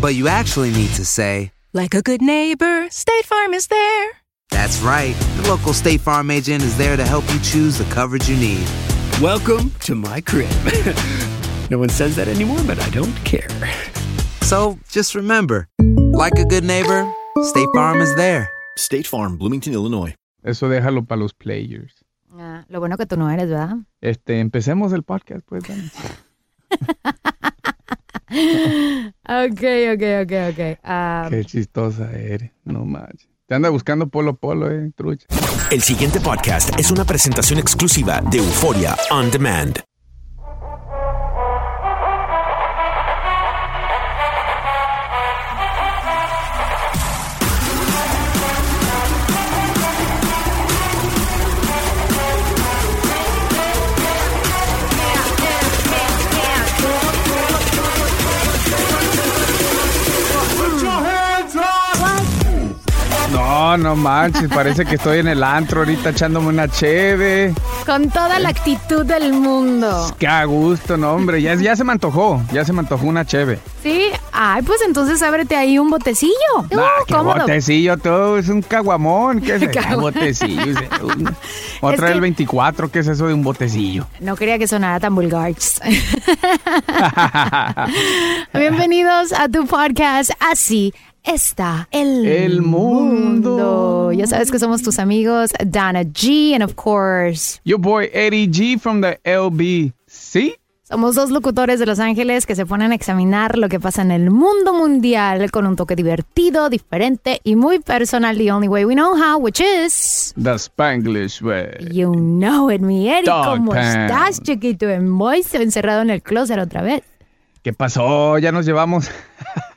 But you actually need to say, Like a good neighbor, State Farm is there. That's right. The local State Farm agent is there to help you choose the coverage you need. Welcome to my crib. no one says that anymore, but I don't care. So just remember, like a good neighbor, State Farm is there. State Farm, Bloomington, Illinois. Eso déjalo para los players. Ah, lo bueno que tú no eres, ¿verdad? Este, empecemos el podcast, pues. Ok, ok, ok, ok. Qué chistosa eres, no manches. Te anda buscando polo polo, eh, trucha. El siguiente podcast es una presentación exclusiva de Euforia On Demand. No, no manches, parece que estoy en el antro ahorita echándome una cheve. con toda la actitud del mundo. Qué a gusto, no, hombre. Ya, ya se me antojó, ya se me antojó una cheve. ¿Sí? Ay, pues entonces ábrete ahí un botecillo. Uh, Nah, qué cómodo. botecillo todo, es un caguamón. ¿Qué es eso? Botecillo? un- Voy a Es traer que- el 24, ¿qué es eso de un botecillo? No quería que sonara tan vulgar. Bienvenidos a tu podcast. Así está el, El mundo. Ya sabes que somos tus amigos Dana G and of course Your boy Eddie G from the LBC. somos dos locutores de Los Ángeles que se ponen a examinar lo que pasa en el mundo mundial con un toque divertido, diferente y muy personal. The only way we know how, which is The Spanglish way. You know it, mi Eddie. Dog ¿Cómo estás, chiquito? En moisto, encerrado en el closet otra vez. ¿Qué pasó? Ya nos llevamos.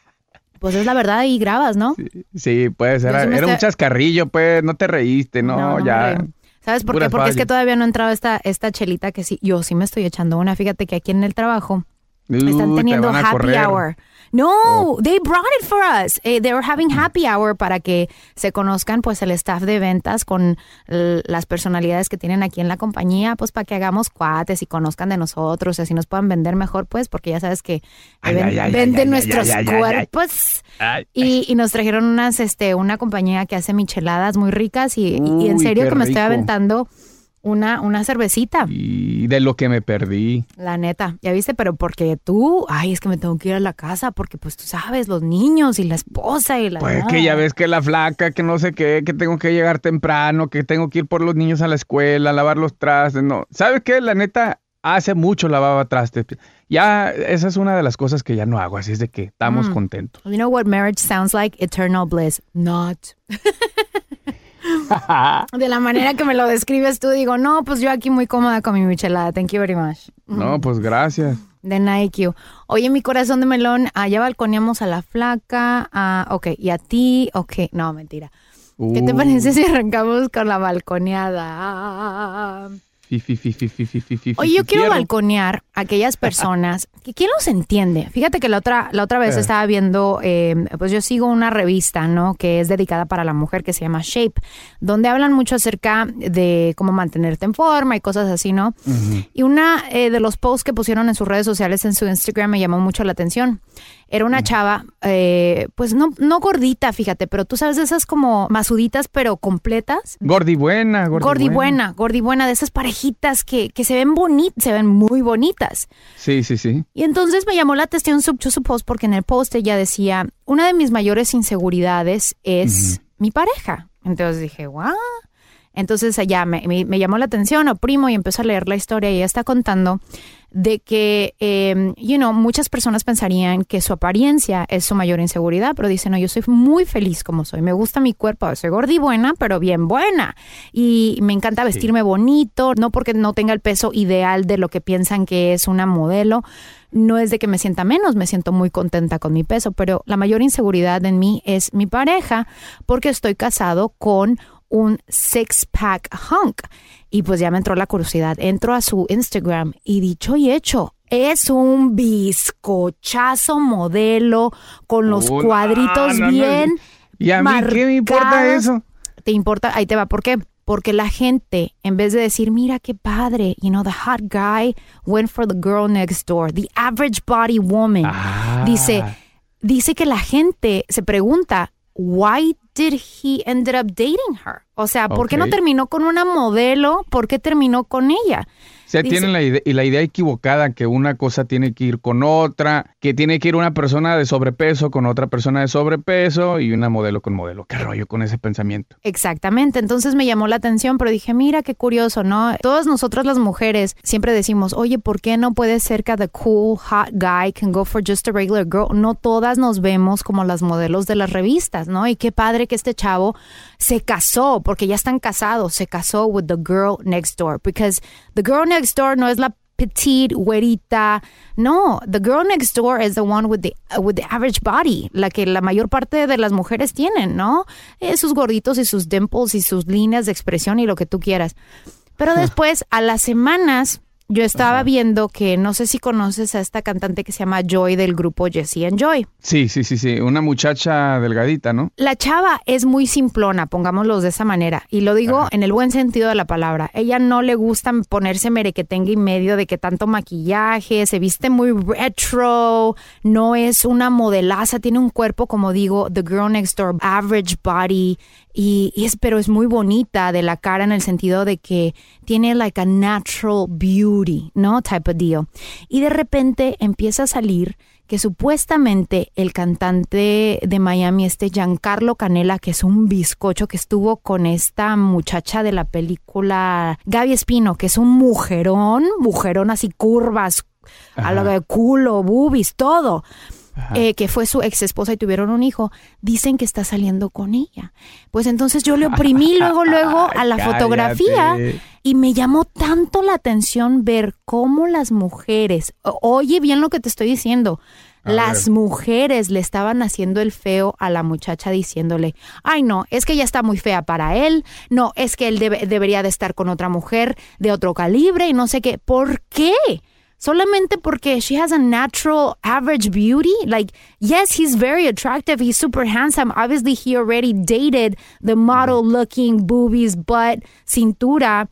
Pues es la verdad y grabas, ¿no? Sí, pues sí me era un chascarrillo, pues, no te reíste, no, no ya. ¿Sabes por qué? Porque es que todavía no ha entrado esta, esta chelita que sí, yo sí me estoy echando una. Fíjate que aquí en el trabajo Uy, están te teniendo happy correr. Hour. No, they brought it for us. Eh, they were having happy hour para que se conozcan pues el staff de ventas con las personalidades que tienen aquí en la compañía, pues para que hagamos cuates y conozcan de nosotros, y así nos puedan vender mejor, pues, porque ya sabes que Ay, ven- ay, ay, venden nuestros cuerpos. Y, y nos trajeron unas, este, una compañía que hace micheladas muy ricas y, y en serio que me estoy aventando una, una cervecita. Y de lo que me perdí. La neta, ya viste, pero porque tú, ay, es que me tengo que ir a la casa porque pues tú sabes, los niños y la esposa y la... Pues que ya ves que la flaca, que no sé qué, que tengo que llegar temprano, que tengo que ir por los niños a la escuela, lavar los trastes, no. ¿Sabes qué? La neta, hace mucho lavaba trastes. Ya, esa es una de las cosas que ya no hago, así es de que estamos Mm. contentos. You know what marriage sounds like? Eternal bliss. Not. De la manera que me lo describes tú, digo, no, pues yo aquí muy cómoda con mi michelada. Thank you very much. No, pues gracias. De Nike. Oye, mi corazón de melón, allá balconeamos a la flaca. ah, ok, y a ti, ok. No, mentira. ¿Qué te Uh, parece si arrancamos con la balconeada? Oye, yo quiero balconear a aquellas personas que quién los entiende. Fíjate que la otra, la otra vez Eh. estaba viendo, eh, pues yo sigo una revista, ¿no? Que es dedicada para la mujer que se llama Shape, donde hablan mucho acerca de cómo mantenerte en forma y cosas así, ¿no? Y una eh, de los posts que pusieron en sus redes sociales, en su Instagram, me llamó mucho la atención. Era una chava, eh, pues no, no gordita, fíjate, pero tú sabes de esas como masuditas, pero completas. Gordi buena, gordi, Gordi buena, gordi buena, de esas parejitas que, que se ven bonitas, se ven muy bonitas. Sí, sí, sí. Y entonces me llamó la atención su, su post porque en el post ella decía, una de mis mayores inseguridades es mi pareja. Entonces dije, wow. Entonces allá me, me- me llamó la atención, o primo, y empezó a leer la historia y ella está contando de que, eh, you know, muchas personas pensarían que su apariencia es su mayor inseguridad, pero dice, no, yo soy muy feliz como soy, me gusta mi cuerpo, soy gorda y buena, pero bien buena. Y me encanta vestirme bonito, no porque no tenga el peso ideal de lo que piensan que es una modelo, no es de que me sienta menos, me siento muy contenta con mi peso, pero la mayor inseguridad en mí es mi pareja, porque estoy casado con un six-pack hunk. Y pues ya me entró la curiosidad. Entro a su Instagram y dicho y hecho, es un bizcochazo modelo con los no, cuadritos no, no. bien. ¿Y a mí qué me importa eso? Te importa, ahí te va, ¿por qué? Porque la gente, en vez de decir, mira qué padre, you know, the hot guy went for the girl next door, the average body woman. Ah. Dice, dice que la gente se pregunta, why did he ended up dating her? O sea, ¿por qué no terminó con una modelo? ¿Por qué terminó con ella? Sea, Dice- tienen la idea, y la idea equivocada que una cosa tiene que ir con otra, que tiene que ir una persona de sobrepeso con otra persona de sobrepeso y una modelo con modelo. ¿Qué rollo con ese pensamiento? Exactamente, entonces me llamó la atención, pero dije, mira qué curioso, ¿no? Todas nosotras las mujeres siempre decimos, oye, ¿por qué no puede ser que the cool, hot guy can go for just a regular girl? No todas nos vemos como las modelos de las revistas, ¿no? Y qué padre que este chavo se casó, porque ya están casados, se casó with the girl next door, because the girl next door no es la petite, güerita. No, the girl next door is the one with the with the average body, la que la mayor parte de las mujeres tienen, ¿no? Eh, sus gorditos y sus dimples y sus líneas de expresión y lo que tú quieras. Pero después, a las semanas, yo estaba viendo que no sé si conoces a esta cantante que se llama Joy del grupo Jessie and Joy. Sí, sí, sí, sí. Una muchacha delgadita, ¿no? La chava es muy simplona, pongámoslo de esa manera, y lo digo en el buen sentido de la palabra. Ella no le gusta ponerse merequetengue y medio de que tanto maquillaje, se viste muy retro, no es una modelaza, tiene un cuerpo, como digo, the girl next door, average body, y, y es, pero es muy bonita de la cara en el sentido de que tiene like a natural beauty, ¿no? Type of deal. Y de repente empieza a salir que supuestamente el cantante de Miami, este Giancarlo Canela, que es un bizcocho que estuvo con esta muchacha de la película Gaby Espino, que es un mujerón, mujerón así curvas, a lo de culo, boobies, todo. Eh, que fue su ex esposa y tuvieron un hijo, dicen que está saliendo con ella. Pues entonces yo le oprimí luego, luego a la Cállate. fotografía y me llamó tanto la atención ver cómo las mujeres, oye bien lo que te estoy diciendo, A las ver. mujeres le estaban haciendo el feo a la muchacha diciéndole, ay no, es que ella está muy fea para él, no, es que él debe- debería de estar con otra mujer de otro calibre y no sé qué. ¿Por qué? Solamente porque she has a natural average beauty. Like, yes, he's very attractive. He's super handsome. Obviously, he already dated the model mm-hmm. looking boobies, butt, cintura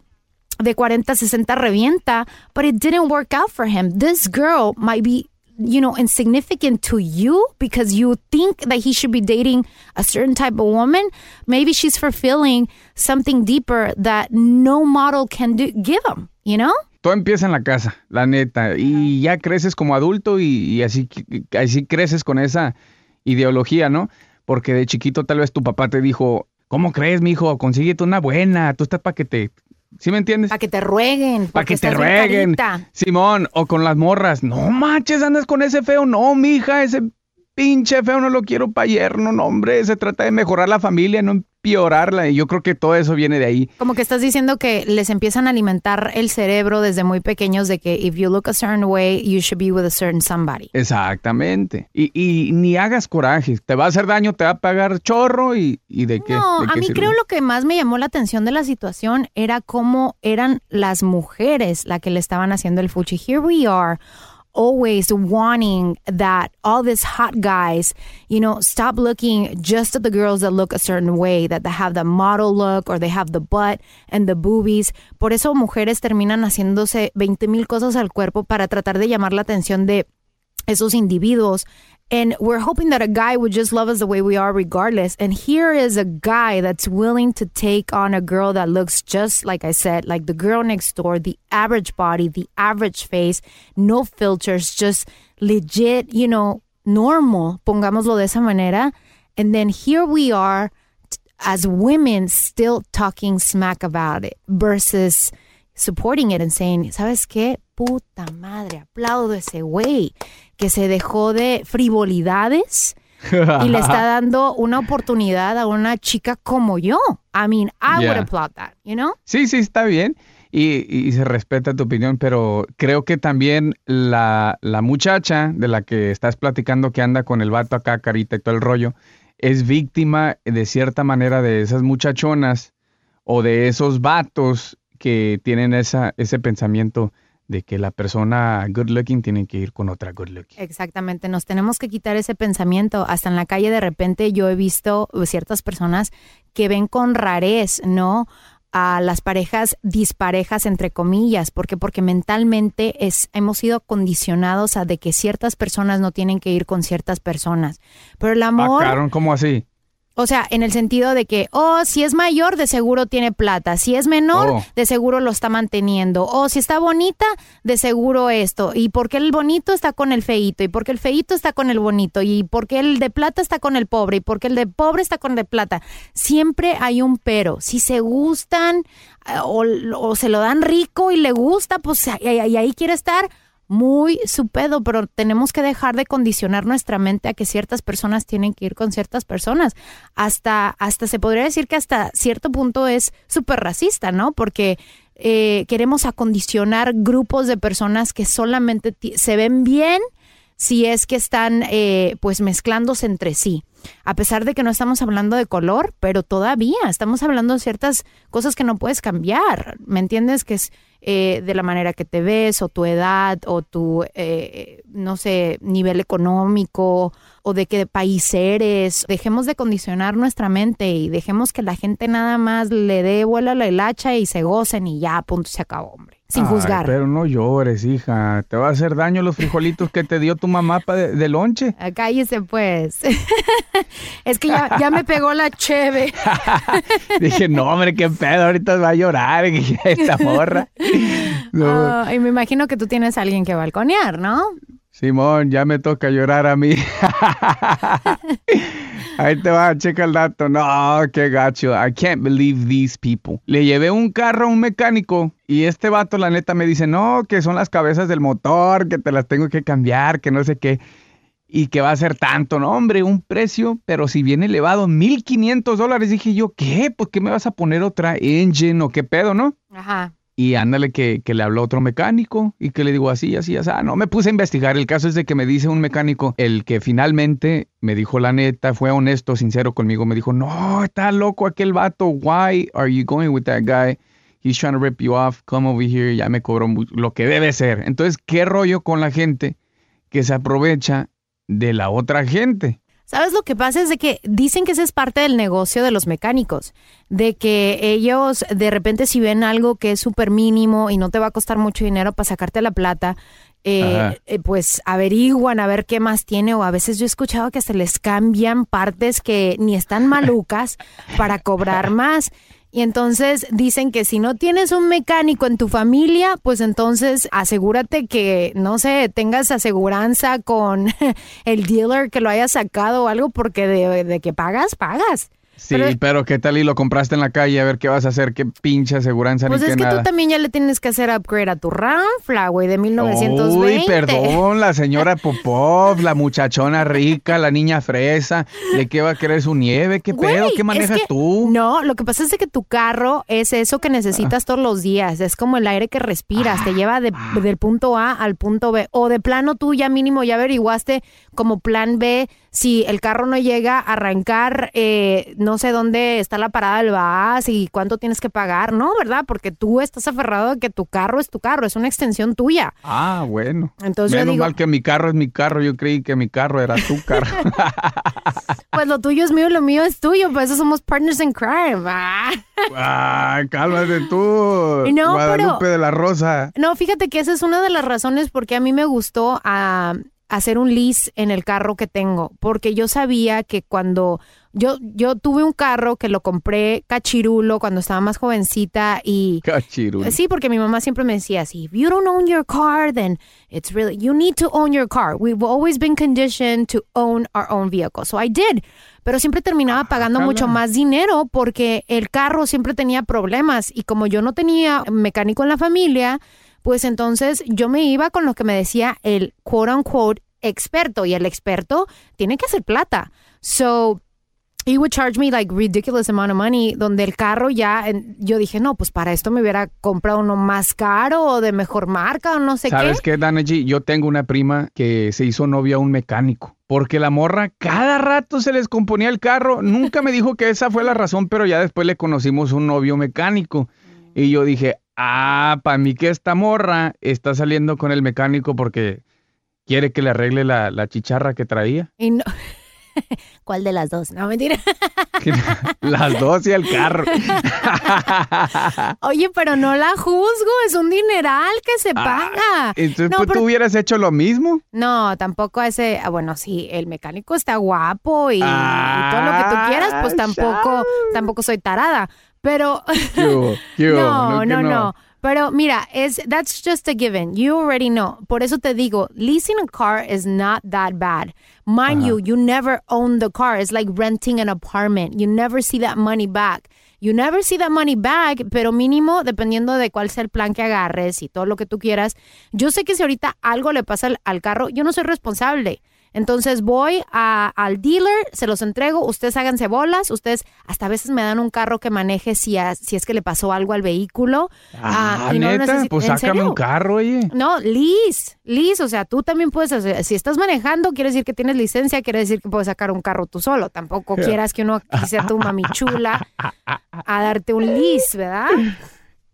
de 40, 60 revienta, but it didn't work out for him. This girl might be, you know, insignificant to you because you think that he should be dating a certain type of woman. Maybe she's fulfilling something deeper that no model can do, give him, you know? Todo empieza en la casa, la neta. Y ya creces como adulto y, y así, así creces con esa ideología, ¿no? Porque de chiquito tal vez tu papá te dijo, ¿cómo crees, mijo? Consíguete una buena, tú estás para que te... ¿Sí me entiendes? Para que te rueguen. Para que te rueguen. Simón, o con las morras. No manches, andas con ese feo. No, mija, ese pinche feo, no lo quiero para yerno, no, hombre, se trata de mejorar la familia, no empeorarla, y yo creo que todo eso viene de ahí. Como que estás diciendo que les empiezan a alimentar el cerebro desde muy pequeños de que if you look a certain way, you should be with a certain somebody. Exactamente. Y, y ni hagas coraje, te va a hacer daño, te va a pagar chorro y, y de qué. No, de a mí sirve? creo lo que más me llamó la atención de la situación era cómo eran las mujeres la que le estaban haciendo el fuchi. Here we are always wanting that all these hot guys, you know, stop looking just at the girls that look a certain way, that they have the model look or they have the butt and the boobies. Por eso mujeres terminan haciéndose 20 mil cosas al cuerpo para tratar de llamar la atención de esos individuos. And we're hoping that a guy would just love us the way we are regardless. And here is a guy that's willing to take on a girl that looks just like I said, like the girl next door, the average body, the average face, no filters, just legit, you know, normal, pongámoslo de esa manera. And then here we are as women still talking smack about it versus supporting it and saying, ¿sabes qué? Puta madre, aplaudo ese güey que se dejó de frivolidades y le está dando una oportunidad a una chica como yo. I mean, I would Yeah. applaud that, you know? Sí, sí, está bien. Y, y se respeta tu opinión, pero creo que también la, la muchacha de la que estás platicando que anda con el vato acá, carita y todo el rollo, es víctima de cierta manera de esas muchachonas o de esos vatos que tienen esa, ese pensamiento de que la persona good looking tiene que ir con otra good looking. Exactamente, nos tenemos que quitar ese pensamiento. Hasta en la calle de repente yo he visto ciertas personas que ven con rarez, ¿no? a las parejas disparejas entre comillas, porque porque mentalmente es hemos sido condicionados a de que ciertas personas no tienen que ir con ciertas personas. Pero el amor Pacaron como así. O sea, en el sentido de que, oh, si es mayor, de seguro tiene plata. Si es menor, Oh. de seguro lo está manteniendo. O si está bonita, de seguro esto. Y porque el bonito está con el feito. Y porque el feito está con el bonito. Y porque el de plata está con el pobre. Y porque el de pobre está con el de plata. Siempre hay un pero. Si se gustan eh, o, o se lo dan rico y le gusta, pues y ahí quiere estar muy su pedo, pero tenemos que dejar de condicionar nuestra mente a que ciertas personas tienen que ir con ciertas personas. Hasta, hasta se podría decir que hasta cierto punto es súper racista, ¿no? Porque eh, queremos acondicionar grupos de personas que solamente se ven bien si es que están eh, pues mezclándose entre sí. A pesar de que no estamos hablando de color, pero todavía estamos hablando de ciertas cosas que no puedes cambiar. ¿Me entiendes? Que es eh, de la manera que te ves o tu edad o tu, eh, no sé, nivel económico o de qué país eres. Dejemos de condicionar nuestra mente y dejemos que la gente nada más le dé vuelo a la hilacha y se gocen y ya, punto, se acabó, hombre. Sin Ay, juzgar. pero no llores, hija. Te va a hacer daño los frijolitos que te dio tu mamá de, de lonche. Ah, Cállese pues. es que ya, ya me pegó la cheve. Dije, no, hombre, qué pedo, ahorita va a llorar esta morra. No, Ah, y me imagino que tú tienes a alguien que balconear, ¿no? Simón, ya me toca llorar a mí. Ahí te va, checa el dato. No, qué gacho. I can't believe these people. Le llevé un carro a un mecánico y este vato, la neta, me dice, no, que son las cabezas del motor, que te las tengo que cambiar, que no sé qué. Y que va a ser tanto, no, hombre, un precio, pero si viene elevado, 1500 dólares. Dije yo, ¿qué? ¿Por qué me vas a poner otra engine o qué pedo, no? Ajá. Y ándale que, que le habló otro mecánico y que le digo así, así, así. Ah, no, me puse a investigar. El caso es de que me dice un mecánico, el que finalmente me dijo la neta, fue honesto, sincero conmigo. Me dijo, no, está loco aquel vato. Why are you going with that guy? He's trying to rip you off. Come over here. Ya me cobró lo que debe ser. Entonces, ¿qué rollo con la gente que se aprovecha de la otra gente? ¿Sabes lo que pasa? Es de que dicen que ese es parte del negocio de los mecánicos, de que ellos de repente si ven algo que es súper mínimo y no te va a costar mucho dinero para sacarte la plata, eh, eh, pues averiguan a ver qué más tiene o a veces yo he escuchado que se les cambian partes que ni están malucas para cobrar más. Y entonces dicen que si no tienes un mecánico en tu familia, pues entonces asegúrate que, no sé, tengas aseguranza con el dealer que lo haya sacado o algo, porque de, de que pagas, pagas. Sí, pero, ¿qué tal y lo compraste en la calle? A ver qué vas a hacer, qué pinche aseguranza Pues ni es que nada. tú también ya le tienes que hacer upgrade a tu Ramfla, güey, de 1920. Uy, perdón, la señora Popov, la muchachona rica, la niña fresa, ¿de qué va a querer su nieve? ¿Qué Güey, pedo? ¿Qué es manejas que- tú? No, lo que pasa es de que tu carro es eso que necesitas todos los días. Es como el aire que respiras. Te lleva de- del punto A al punto B. O de plano tú ya mínimo ya averiguaste como plan B si el carro no llega a arrancar, eh, no sé dónde está la parada del VAS y cuánto tienes que pagar. No, ¿verdad? Porque tú estás aferrado de que tu carro es tu carro, es una extensión tuya. Ah, bueno. Entonces yo Menos digo- mal que mi carro es mi carro. Yo creí que mi carro era tu carro. Pues lo tuyo es mío lo mío es tuyo. Por eso somos partners in crime. Ah. Ay, cálmate tú. No, Guadalupe pero- de la Rosa. No, fíjate que esa es una de las razones porque a mí me gustó ah, hacer un lease en el carro que tengo, porque yo sabía que cuando yo yo tuve un carro que lo compré cachirulo cuando estaba más jovencita y Cachirulo. Sí, porque mi mamá siempre me decía if you don't own your car, then it's really, you need to own your car. We've always been conditioned to own our own vehicle. So I did. Pero siempre terminaba pagando mucho más dinero porque el carro siempre tenía problemas y como yo no tenía mecánico en la familia, pues entonces yo me iba con lo que me decía el quote unquote experto y el experto tiene que hacer plata. So he would charge me like ridiculous amount of money donde el carro ya yo dije no pues para esto me hubiera comprado uno más caro o de mejor marca o no sé ¿Sabes qué qué, Danaji? Yo tengo una prima que se hizo novia a un mecánico. Porque la morra cada rato se les componía el carro. Nunca me dijo que esa fue la razón, pero ya después le conocimos un novio mecánico. Y yo dije, ah, para mí que esta morra está saliendo con el mecánico porque quiere que le arregle la, la chicharra que traía. Y no- ¿Cuál de las dos? No, mentira. Las dos y el carro. Oye, pero no la juzgo, es un dineral que se paga. Entonces, No, pues, pero- tú hubieras hecho lo mismo. No, tampoco ese, ah, bueno, sí, el mecánico está guapo y, y todo lo que tú quieras, pues Ah, tampoco, tampoco soy tarada. Pero no, no, no. Pero mira, es that's just a given. You already know. Por eso te digo, leasing a car is not that bad. Mind you, you never own the car. It's like renting an apartment. You never see that money back. You never see that money back, pero mínimo, dependiendo de cuál sea el plan que agarres y todo lo que tú quieras. Yo sé que si ahorita algo le pasa al, al carro, yo no soy responsable. Entonces voy a- al dealer, se los entrego, ustedes háganse bolas, ustedes hasta a veces me dan un carro que maneje si, a- si es que le pasó algo al vehículo. Ah, y no neta, necesi- pues ¿en sácame serio? un carro, oye. No, lease, lease, o sea, tú también puedes hacer, si estás manejando, quiere decir que tienes licencia, quiere decir que puedes sacar un carro tú solo, tampoco quieras que uno aquí sea tu mami chula a darte un lease, ¿verdad?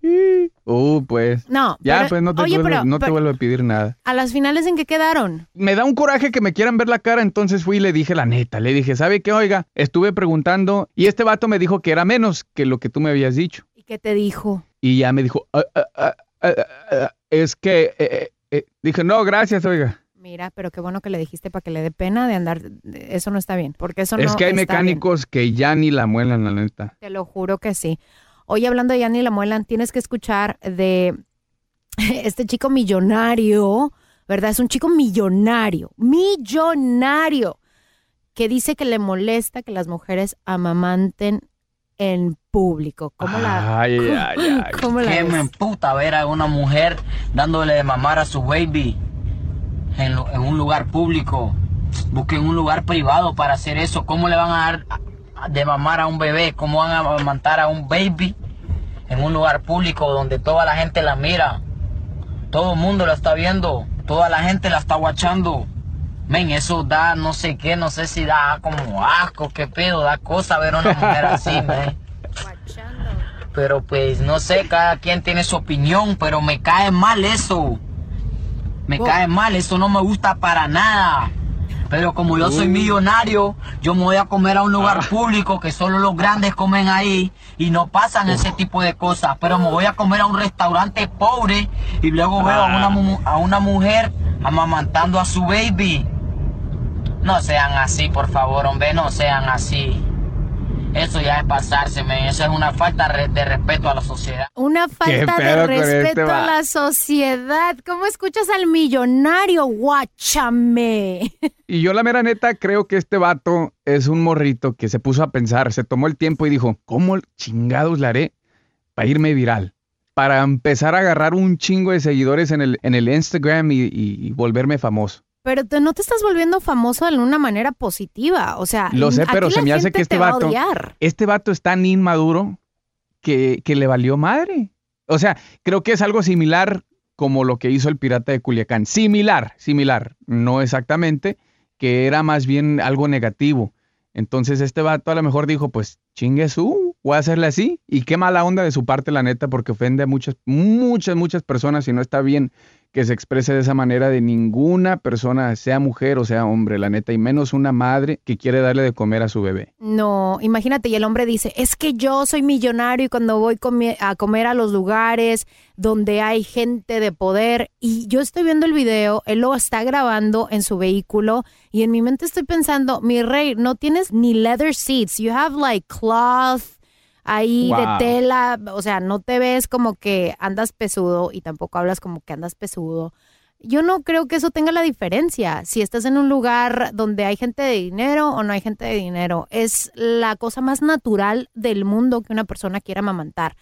Uh, pues. No, Ya, pero- pues no te, oye, vuelvo, pero- no te pero- vuelvo a pedir nada. a las finales en qué quedaron. Me da un coraje que me quieran ver la cara, entonces fui y le dije la neta. Le dije, ¿sabe qué? Oiga, estuve preguntando y este vato me dijo que era menos que lo que tú me habías dicho. ¿Y qué te dijo? Y ya me dijo, "Ah, ah, ah, es que... eh, eh, eh". Dije, no, gracias, oiga. Mira, pero qué bueno que le dijiste para que le dé pena de andar. Eso no está bien, porque eso es no que hay está bien. mecánicos que ya ni la muelan, la neta. Te lo juro que sí. Hoy hablando de Yanni la muelan, tienes que escuchar de este chico millonario, ¿verdad? Es un chico millonario, millonario, que dice que le molesta que las mujeres amamanten en público. ¿Cómo la, Ay, ay, ay. cómo la ves? me emputa ver a una mujer dándole de mamar a su baby en, lo- en un lugar público. Busquen un lugar privado para hacer eso. ¿Cómo le van a dar de mamar a un bebé? ¿Cómo van a amamantar a un baby en un lugar público donde toda la gente la mira? Todo el mundo la está viendo. Toda la gente la está guachando. Men, eso da no sé qué, no sé si da como asco, qué pedo, da cosa ver a una mujer así, men. Pero pues no sé, cada quien tiene su opinión, pero me cae mal eso. Me cae mal, eso no me gusta para nada. Pero como yo soy millonario, yo me voy a comer a un lugar público que solo los grandes comen ahí y no pasan ese tipo de cosas. Pero me voy a comer a un restaurante pobre y luego veo a una, mu- a una mujer amamantando a su baby. No sean así, por favor, hombre, no sean así. Eso ya es pasarse, man. Eso es una falta de respeto a la sociedad. Una falta de este respeto a la sociedad. ¿Cómo escuchas al millonario? Guáchame. Y yo la mera neta creo que este vato es un morrito que se puso a pensar, se tomó el tiempo y dijo, ¿cómo chingados le haré para irme viral? Para empezar a agarrar un chingo de seguidores en el, en el Instagram y, y- y volverme famoso. Pero te- no te estás volviendo famoso de una manera positiva. O sea, Lo sé, pero se me hace que este va vato, este vato es tan inmaduro que, que le valió madre. O sea, creo que es algo similar como lo que hizo el pirata de Culiacán. Similar, similar, no exactamente, que era más bien algo negativo. Entonces este vato a lo mejor dijo, pues chingue su, voy a hacerle así. Y qué mala onda de su parte, la neta, porque ofende a muchas, muchas, muchas personas y no está bien que se exprese de esa manera de ninguna persona, sea mujer o sea hombre, la neta, y menos una madre que quiere darle de comer a su bebé. No, imagínate, y el hombre dice, es que yo soy millonario y cuando voy a comer a los lugares donde hay gente de poder, y yo estoy viendo el video, él lo está grabando en su vehículo, y en mi mente estoy pensando, mi rey, no tienes ni leather seats, you have like cloth ahí Wow. de tela, o sea, no te ves como que andas pesudo y tampoco hablas como que andas pesudo. Yo no creo que eso tenga la diferencia. Si estás en un lugar donde hay gente de dinero o no hay gente de dinero, es la cosa más natural del mundo que una persona quiera amamantar.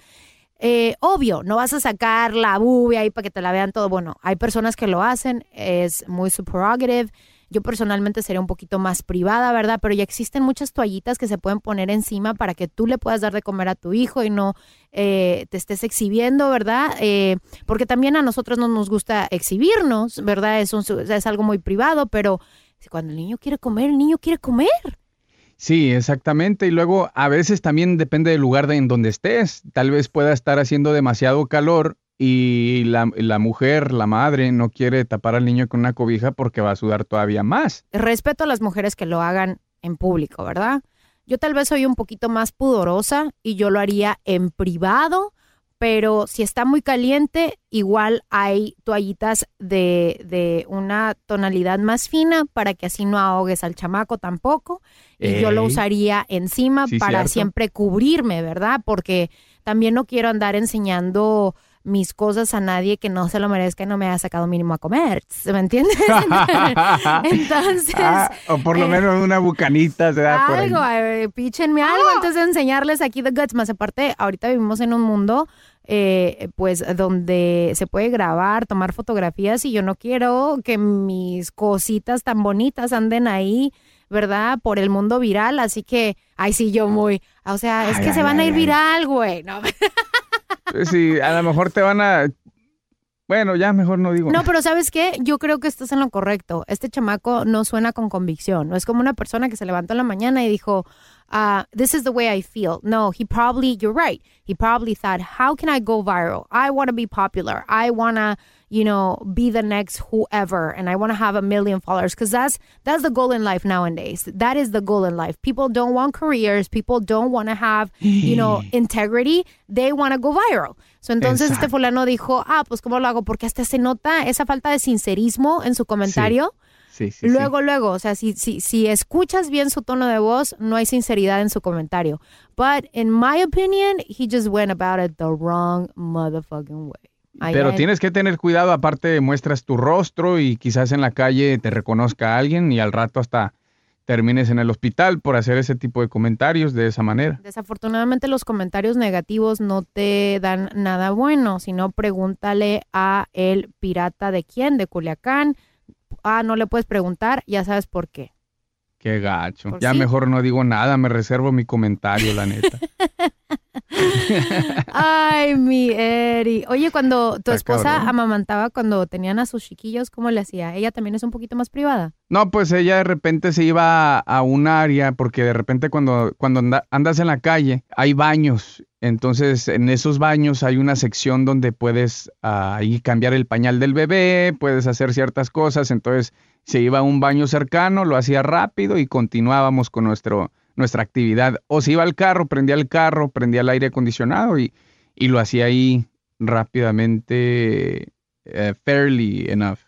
Eh, obvio, no vas a sacar la bubia ahí para que te la vean todo. Bueno, hay personas que lo hacen, es muy. Yo personalmente sería un poquito más privada, ¿verdad? Pero ya existen muchas toallitas que se pueden poner encima para que tú le puedas dar de comer a tu hijo y no eh, te estés exhibiendo, ¿verdad? Eh, porque también a nosotros no nos gusta exhibirnos, ¿verdad? Es, un- es algo muy privado, pero cuando el niño quiere comer, el niño quiere comer. Sí, exactamente. Y luego a veces también depende del lugar de en donde estés. Tal vez pueda estar haciendo demasiado calor y la, la mujer, la madre, no quiere tapar al niño con una cobija porque va a sudar todavía más. respeto a las mujeres que lo hagan en público, ¿verdad? Yo tal vez soy un poquito más pudorosa y yo lo haría en privado, pero si está muy caliente, igual hay toallitas de, de una tonalidad más fina para que así no ahogues al chamaco tampoco. Y yo lo usaría encima Sí, para cierto. siempre cubrirme, ¿verdad? Porque también no quiero andar enseñando mis cosas a nadie que no se lo merezca y no me haya sacado mínimo a comer, ¿me entiendes? Entonces, Ah, o por lo eh, menos una bucanita se da algo, eh, píchenme algo antes de enseñarles aquí The Guts. Más aparte, ahorita vivimos en un mundo, eh, pues, donde se puede grabar, tomar fotografías y yo no quiero que mis cositas tan bonitas anden ahí, ¿verdad? Por el mundo viral. Así que, ay, sí, yo muy, o sea, es Ay, que se ay, van a ir viral, güey. No, Sí, a lo mejor te van a... Bueno, ya mejor no digo. No, pero ¿sabes qué? Yo creo que estás en lo correcto. Este chamaco no suena con convicción. No es como una persona que se levantó en la mañana y dijo, ah, this is the way I feel. No, he probably, you're right. He probably thought, how can I go viral? I want to be popular. I want to, you know, be the next whoever and I want to have a million followers because that's that's the goal in life nowadays. That is the goal in life. People don't want careers. People don't want to have, you know, integrity. They want to go viral. So entonces este fulano dijo, ah, pues ¿cómo lo hago? Porque hasta se nota esa falta de sincerismo en su comentario. Sí, sí, sí. luego, luego, o sea, si, si, si escuchas bien su tono de voz, no hay sinceridad en su comentario. But in my opinion, he just went about it the wrong motherfucking way. Ay, Pero ay. tienes que tener cuidado, aparte muestras tu rostro y quizás en la calle te reconozca alguien y al rato hasta termines en el hospital por hacer ese tipo de comentarios de esa manera. Desafortunadamente los comentarios negativos no te dan nada bueno, sino pregúntale a el pirata de quién, de Culiacán. Ah, no le puedes preguntar, ya sabes por qué. Qué gacho. Ya sí. mejor no digo nada, me reservo mi comentario, la neta. Ay, mi Eri. Oye, cuando tu esposa amamantaba cuando tenían a sus chiquillos, ¿cómo le hacía? Ella también es un poquito más privada. No, pues ella de repente se iba a, a un área porque de repente cuando, cuando anda- andas en la calle hay baños. Entonces en esos baños hay una sección donde puedes ah, ahí cambiar el pañal del bebé, puedes hacer ciertas cosas. Entonces se iba a un baño cercano, lo hacía rápido y continuábamos con nuestro, nuestra actividad. O se iba al carro, prendía el carro, prendía el aire acondicionado y, y lo hacía ahí rápidamente, eh, fairly enough.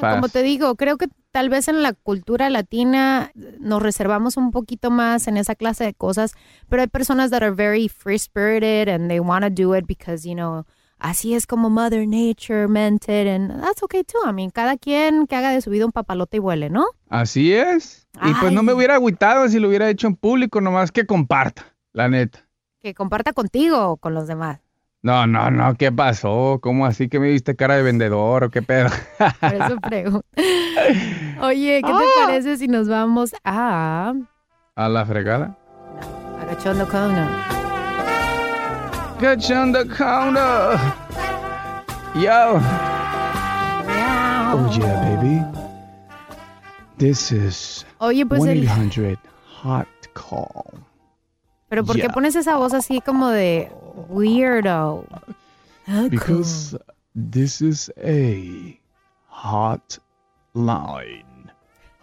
Como te digo, creo que tal vez en la cultura latina nos reservamos un poquito más en esa clase de cosas, pero hay personas that are very free spirited and they want to do it because, you know, así es como Mother Nature meant it and that's okay too. I mean, cada quien que haga de su vida un papalote y vuele, ¿no? Así es. Y pues no me hubiera agüitado si lo hubiera hecho en público, nomás que comparta, la neta. Que comparta contigo o con los demás. No, no, no, ¿qué pasó? ¿Cómo así que me viste cara de vendedor o qué pedo? Por eso pregunto. Oye, ¿qué te parece si nos vamos a A la fregada. Agachondo Cono? Get on the counter. Yo. Oh yeah, baby. This is Oye, pues el- 1-800 hot call. Pero ¿por qué Ya. pones esa voz así como de weirdo? Because this is a hot line.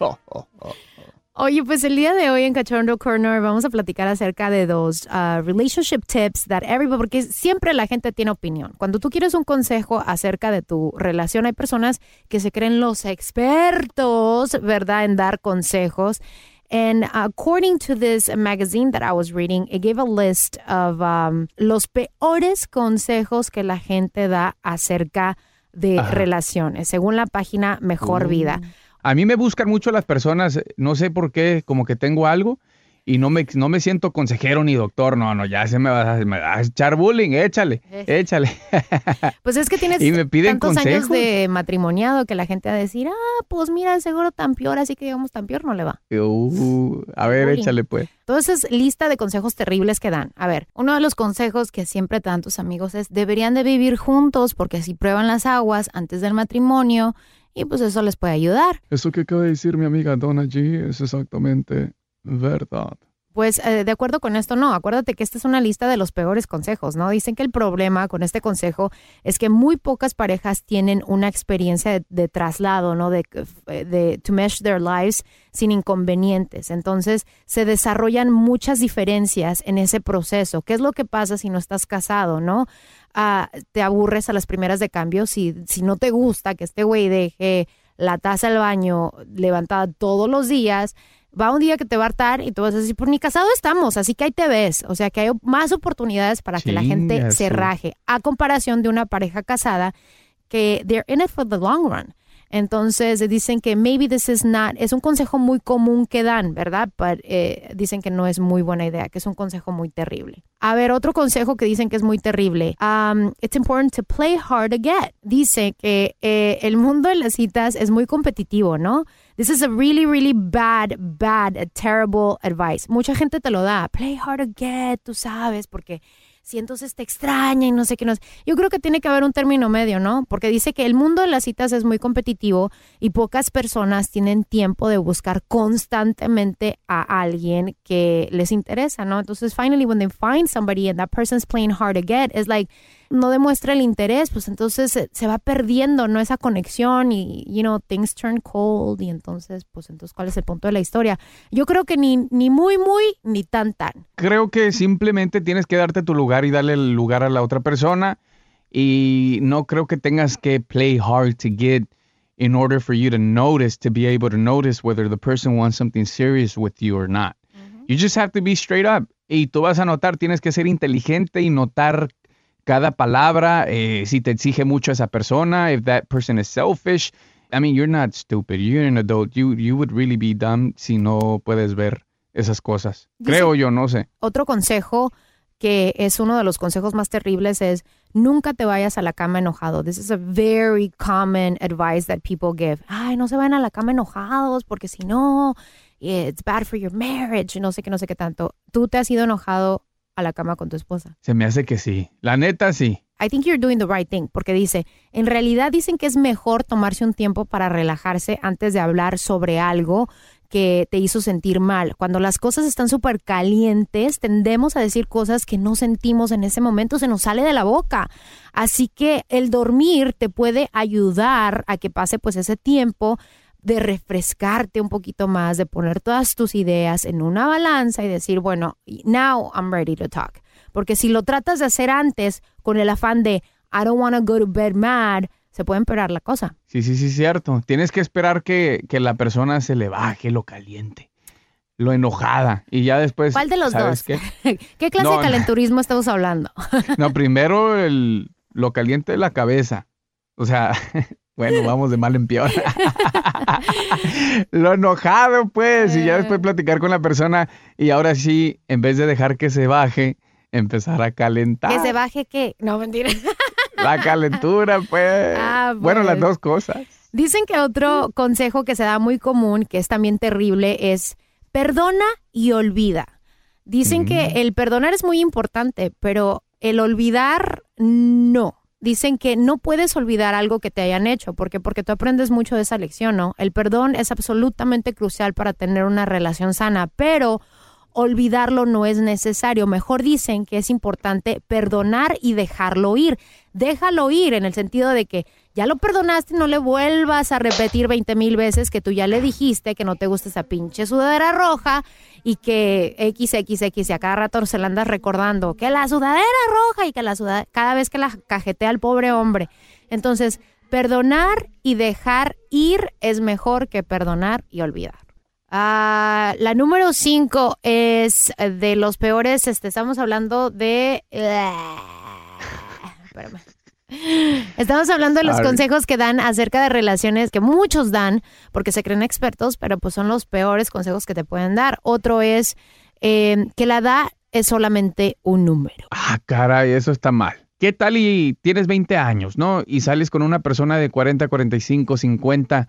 Oye, pues el día de hoy en Cachorro Corner vamos a platicar acerca de dos uh, relationship tips that everybody, porque siempre la gente tiene opinión. Cuando tú quieres un consejo acerca de tu relación, hay personas que se creen los expertos, ¿verdad?, en dar consejos. And according to this magazine that I was reading, it gave a list of um, los peores consejos que la gente da acerca de Ajá. relaciones, según la página Mejor Vida. A mí me buscan mucho las personas, no sé por qué, como que tengo algo y no me, no me siento consejero ni doctor. No, no, ya se me va, a- me va a echar bullying, échale, échale. Pues es que tienes Y me piden tantos años consejos. de matrimoniado que la gente va a decir, ah, pues mira, seguro tan peor, así que digamos tan peor no le va. Uh, a ver, Bullying. échale pues. Entonces, lista de consejos terribles que dan. A ver, uno de los consejos que siempre te dan tus amigos es, deberían de vivir juntos porque así prueban las aguas antes del matrimonio y pues eso les puede ayudar. Eso que acaba de decir mi amiga Donna G es exactamente verdad. Pues eh, de acuerdo con esto, no. Acuérdate que esta es una lista de los peores consejos, ¿no? Dicen que el problema con este consejo es que muy pocas parejas tienen una experiencia de, de traslado, ¿no? De, de to mesh their lives sin inconvenientes. Entonces se desarrollan muchas diferencias en ese proceso. ¿Qué es lo que pasa si no estás casado, no? Ah, te aburres a las primeras de cambio si, si no te gusta que este güey deje la taza del baño levantada todos los días va un día que te va a hartar y tú vas a decir, pues ni casado estamos, así que ahí te ves. O sea que hay más oportunidades para que la gente se raje, a comparación de una pareja casada que they're in it for the long run. Entonces dicen que maybe this is not, es un consejo muy común que dan, ¿verdad? Pero dicen que no es muy buena idea, que es un consejo muy terrible. A ver, otro consejo que dicen que es muy terrible. Um, it's important to play hard to get. Dice que eh, el mundo de las citas es muy competitivo, ¿no? This is a really, really bad, bad, terrible advice. Mucha gente te lo da. Play hard to get, tú sabes, porque si entonces te extraña y no sé qué no. Yo creo que tiene que haber un término medio, ¿no? Porque dice que el mundo de las citas es muy competitivo y pocas personas tienen tiempo de buscar constantemente a alguien que les interesa, ¿no? Entonces, finally, when they find somebody and that person's playing hard to get, it's like, no demuestra el interés, pues entonces se, se va perdiendo, ¿no? Esa conexión y, you know, things turn cold y entonces, pues entonces, ¿cuál es el punto de la historia? Yo creo que ni, ni muy, muy, ni tan, tan. Creo que simplemente tienes que darte tu lugar y darle el lugar a la otra persona y no creo que tengas que play hard to get in order for you to notice, to be able to notice whether the person wants something serious with you or not. You just have to be straight up. Y tú vas a notar, tienes que ser inteligente y notar cada palabra, eh, si te exige mucho esa persona, if that person is selfish. I mean, you're not stupid, you're an adult. You, you would really be dumb si no puedes ver esas cosas. Creo yo, no sé. Otro consejo que es uno de los consejos más terribles es nunca te vayas a la cama enojado. This is a very common advice that people give. Ay, no se vayan a la cama enojados porque si no, it's bad for your marriage. No sé qué, no sé qué tanto. ¿Tú te has ido enojado a la cama con tu esposa? Se me hace que sí. La neta, sí. I think you're doing the right thing, porque dice, en realidad dicen que es mejor tomarse un tiempo para relajarse antes de hablar sobre algo que te hizo sentir mal. Cuando las cosas están súper calientes, tendemos a decir cosas que no sentimos en ese momento, se nos sale de la boca. Así que el dormir te puede ayudar a que pase pues ese tiempo de refrescarte un poquito más, de poner todas tus ideas en una balanza y decir, bueno, now I'm ready to talk. Porque si lo tratas de hacer antes con el afán de I don't want to go to bed mad, se puede empeorar la cosa. Sí, sí, sí, cierto. Tienes que esperar que, que la persona se le baje lo caliente, lo enojada. Y ya después. ¿Cuál de los ¿sabes dos? qué? ¿Qué clase No, de calenturismo estamos hablando? No, primero el, lo caliente de la cabeza. O sea, bueno, vamos de mal en peor. lo enojado, pues, y ya después platicar con la persona y ahora sí, en vez de dejar que se baje, empezar a calentar. ¿Que se baje qué? No, mentira. La calentura, pues. Ah, Bueno, las pues. dos cosas. Dicen que otro consejo que se da muy común, que es también terrible, es perdona y olvida. Dicen que el perdonar es muy importante, pero el olvidar no. Dicen que no puedes olvidar algo que te hayan hecho, porque porque tú aprendes mucho de esa lección, ¿no? El perdón es absolutamente crucial para tener una relación sana, pero olvidarlo no es necesario. Mejor dicen que es importante perdonar y dejarlo ir. Déjalo ir en el sentido de que ya lo perdonaste, no le vuelvas a repetir 20 mil veces que tú ya le dijiste que no te gusta esa pinche sudadera roja y que XXX y a cada rato se la andas recordando que la sudadera roja y que la sudadera, cada vez que la cajetea al pobre hombre. Entonces, perdonar y dejar ir es mejor que perdonar y olvidar. Ah, la número 5 es de los peores, este, estamos hablando de... Espérame. Estamos hablando de los consejos que dan acerca de relaciones que muchos dan porque se creen expertos, pero pues son los peores consejos que te pueden dar. Otro es eh, que la edad es solamente un número. Ah, caray, eso está mal. ¿Qué tal y tienes 20 años, no? Y sales con una persona de 40, 45, 50.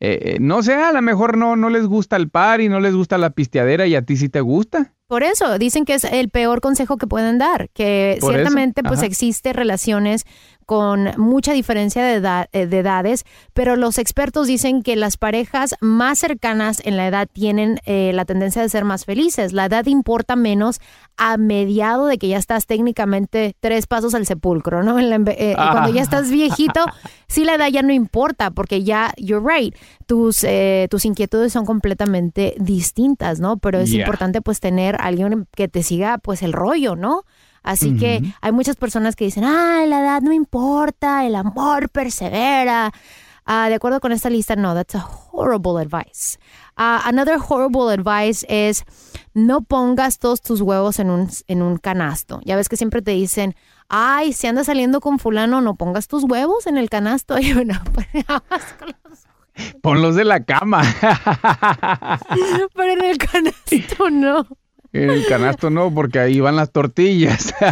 eh, eh, no sé, a lo mejor no, no les gusta el par y no les gusta la pisteadera y a ti sí te gusta. Por eso, dicen que es el peor consejo que pueden dar, que Por eso, ciertamente pues existe relaciones con mucha diferencia de, edad- eh, de edades, pero los expertos dicen que las parejas más cercanas en la edad tienen eh, la tendencia de ser más felices. La edad importa menos a mediado de que ya estás técnicamente tres pasos al sepulcro, ¿no? En la eh, Ah. Cuando ya estás viejito, sí la edad ya no importa, porque ya, you're right, tus, eh, tus inquietudes son completamente distintas, ¿no? Pero es Yeah. importante pues tener alguien que te siga pues el rollo, ¿no? Así que hay muchas personas que dicen, ah, la edad no importa, el amor persevera. Ah, de acuerdo con esta lista, no, that's a horrible advice. Ah, another horrible advice es no pongas todos tus huevos en un, en un canasto. Ya ves que siempre te dicen, ay, si andas saliendo con fulano, no pongas tus huevos en el canasto. Y bueno, pues, Ponlos de la cama. pero en el canasto no. En el canasto no, porque ahí van las tortillas.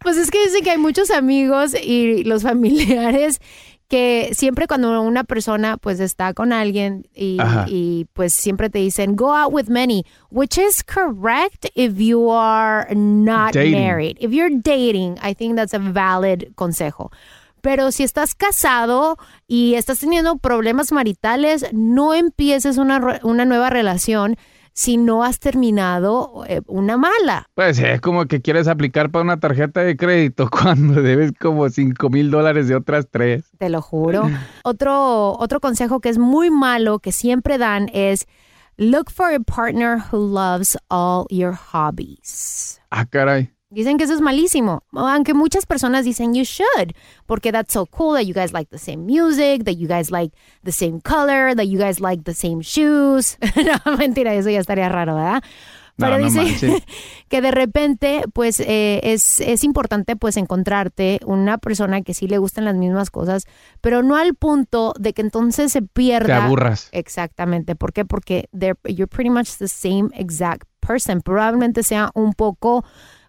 Pues es que dicen que hay muchos amigos y los familiares que siempre cuando una persona pues está con alguien y, pues siempre te dicen go out with many, which is correct if you are not Dating. married. If you're dating, I think that's a valid consejo. Pero si estás casado y estás teniendo problemas maritales, no empieces una, una nueva relación si no has terminado eh, una mala. Pues es como que quieres aplicar para una tarjeta de crédito cuando debes como 5 mil dólares de otras tres. Te lo juro. Otro, otro consejo que es muy malo que siempre dan es look for a partner who loves all your hobbies. Ah, caray. Dicen que eso es malísimo, aunque muchas personas dicen you should, porque that's so cool that you guys like the same music, that you guys like the same color, that you guys like the same shoes. no, mentira, eso ya estaría raro, ¿verdad? Pero No, dice que de repente, pues, eh, es, es importante, pues, encontrarte una persona que sí le gustan las mismas cosas, pero no al punto de que entonces se pierda. Te aburras. Exactamente. ¿Por qué? Porque they're- you're pretty much the same exact person. Probablemente sea un poco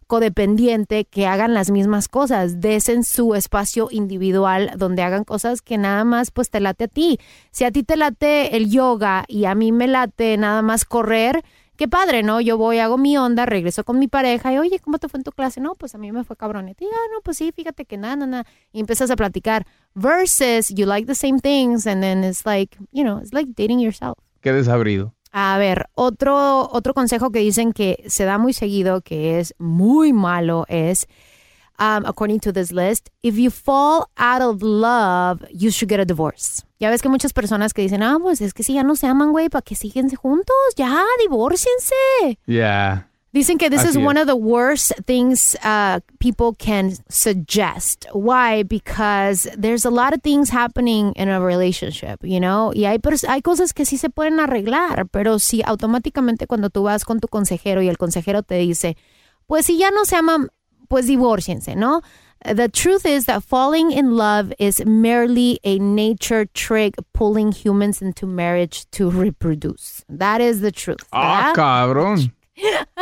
codependiente que hagan las mismas cosas, desen su espacio individual donde hagan cosas que nada más pues te late a ti. Si a ti te late el yoga y a mí me late nada más correr, qué padre, ¿no? Yo voy, hago mi onda, regreso con mi pareja y, oye, ¿cómo te fue en tu clase? No, pues a mí me fue cabrón. Y ah, no, pues sí, fíjate que nada, nada. Y empiezas a platicar versus you like the same things and then it's like, you know, it's like dating yourself. Qué desabrido. A ver, otro, otro consejo que dicen que se da muy seguido, que es muy malo, es, um, according to this list, if you fall out of love, you should get a divorce. Ya ves que muchas personas que dicen, ah, pues es que si ya no se aman, güey, ¿para qué siguen juntos? Ya, divórciense. Ya. Dicen que this is one es. of the worst things uh, people can suggest. Why? Because there's a lot of things happening in a relationship, you know? Y hay, hay cosas que sí se pueden arreglar, pero si automáticamente cuando tú vas con tu consejero y el consejero te dice, pues si ya no se aman, pues divórciense, ¿no? The truth is that falling in love is merely a nature trick pulling humans into marriage to reproduce. That is the truth. Ah, ¿verdad? cabrón.